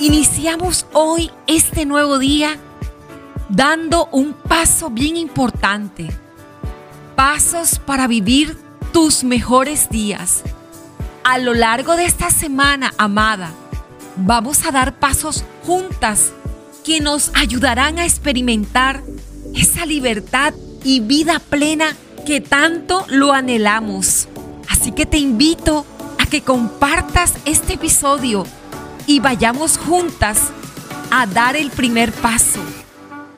Iniciamos hoy este nuevo día dando un paso bien importante. Pasos para vivir tus mejores días. A lo largo de esta semana, amada, vamos a dar pasos juntas que nos ayudarán a experimentar esa libertad y vida plena que tanto lo anhelamos. Así que te invito a que compartas este episodio y vayamos juntas a dar el primer paso.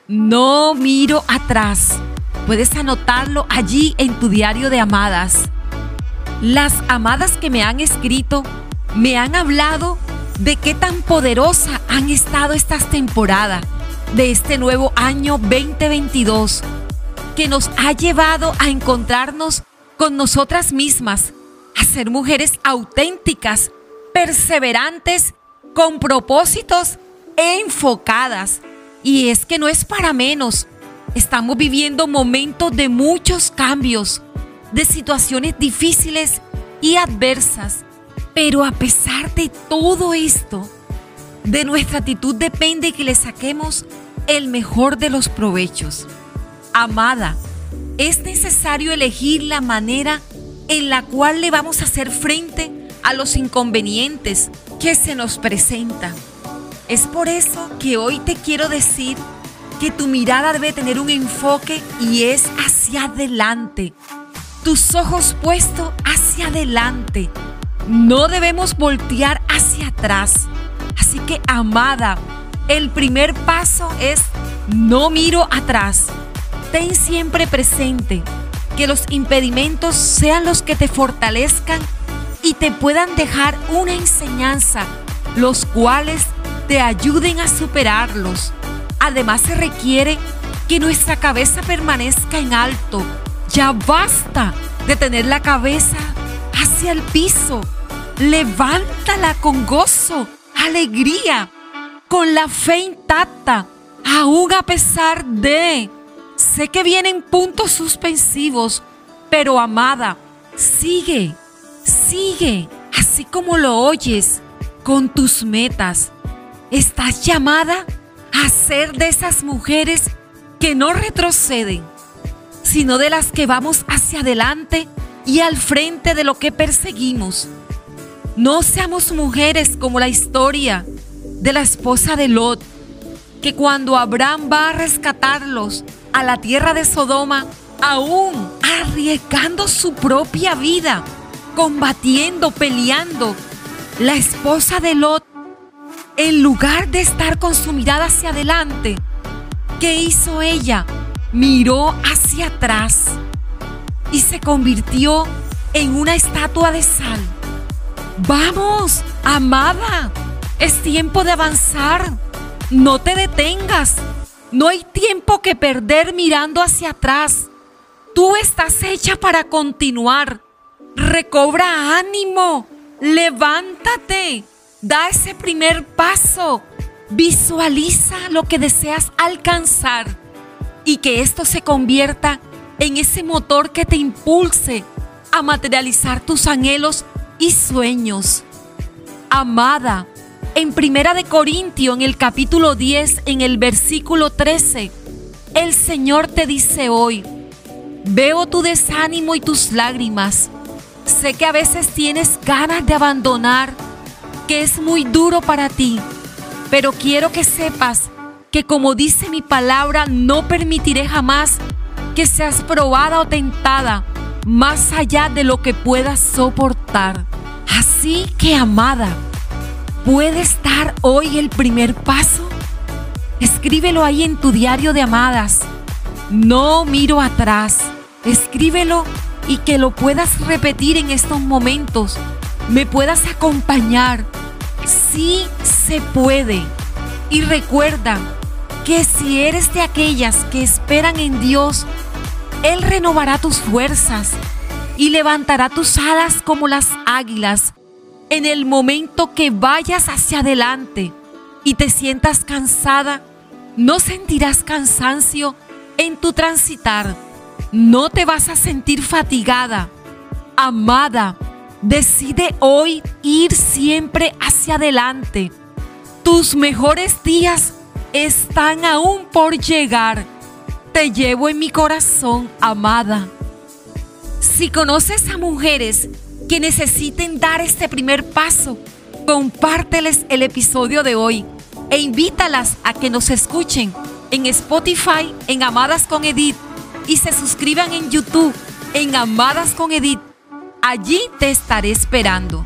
No miro atrás. Puedes anotarlo allí en tu diario de amadas. Las amadas que me han escrito me han hablado de qué tan poderosa han estado estas temporadas de este nuevo año 2022 que nos ha llevado a encontrarnos con nosotras mismas, a ser mujeres auténticas, perseverantes con propósitos enfocadas. Y es que no es para menos. Estamos viviendo momentos de muchos cambios, de situaciones difíciles y adversas. Pero a pesar de todo esto, de nuestra actitud depende que le saquemos el mejor de los provechos. Amada, es necesario elegir la manera en la cual le vamos a hacer frente a los inconvenientes que se nos presentan. Es por eso que hoy te quiero decir que tu mirada debe tener un enfoque y es hacia adelante. Tus ojos puestos hacia adelante. No debemos voltear hacia atrás. Así que, amada, el primer paso es no miro atrás. Ten siempre presente que los impedimentos sean los que te fortalezcan y te puedan dejar una enseñanza, los cuales te ayuden a superarlos. Además se requiere que nuestra cabeza permanezca en alto. Ya basta de tener la cabeza hacia el piso. Levántala con gozo, alegría, con la fe intacta, aún a pesar de... Sé que vienen puntos suspensivos, pero amada, sigue Sigue, así como lo oyes, con tus metas. Estás llamada a ser de esas mujeres que no retroceden, sino de las que vamos hacia adelante y al frente de lo que perseguimos. No seamos mujeres como la historia de la esposa de Lot, que cuando Abraham va a rescatarlos a la tierra de Sodoma, aún arriesgando su propia vida, combatiendo, peleando. La esposa de Lot, en lugar de estar con su mirada hacia adelante, ¿qué hizo ella? Miró hacia atrás y se convirtió en una estatua de sal. Vamos, amada, es tiempo de avanzar. No te detengas. No hay tiempo que perder mirando hacia atrás. Tú estás hecha para continuar. Recobra ánimo, levántate, da ese primer paso, visualiza lo que deseas alcanzar y que esto se convierta en ese motor que te impulse a materializar tus anhelos y sueños. Amada, en Primera de Corintio, en el capítulo 10, en el versículo 13, el Señor te dice hoy, veo tu desánimo y tus lágrimas Sé que a veces tienes ganas de abandonar, que es muy duro para ti, pero quiero que sepas que como dice mi palabra, no permitiré jamás que seas probada o tentada más allá de lo que puedas soportar. Así que, amada, ¿puede estar hoy el primer paso? Escríbelo ahí en tu diario de amadas. No miro atrás. Escríbelo y que lo puedas repetir en estos momentos, me puedas acompañar. Sí se puede. Y recuerda que si eres de aquellas que esperan en Dios, Él renovará tus fuerzas y levantará tus alas como las águilas en el momento que vayas hacia adelante y te sientas cansada, no sentirás cansancio en tu transitar no te vas a sentir fatigada. Amada, decide hoy ir siempre hacia adelante. tus mejores días están aún por llegar. Te llevo en mi corazón, amada. Si conoces a mujeres que necesiten dar este primer paso, compárteles el episodio de hoy e invítalas a que nos escuchen en Spotify en Amadas con Edith y se suscriban en YouTube en Amadas con Edith. Allí te estaré esperando.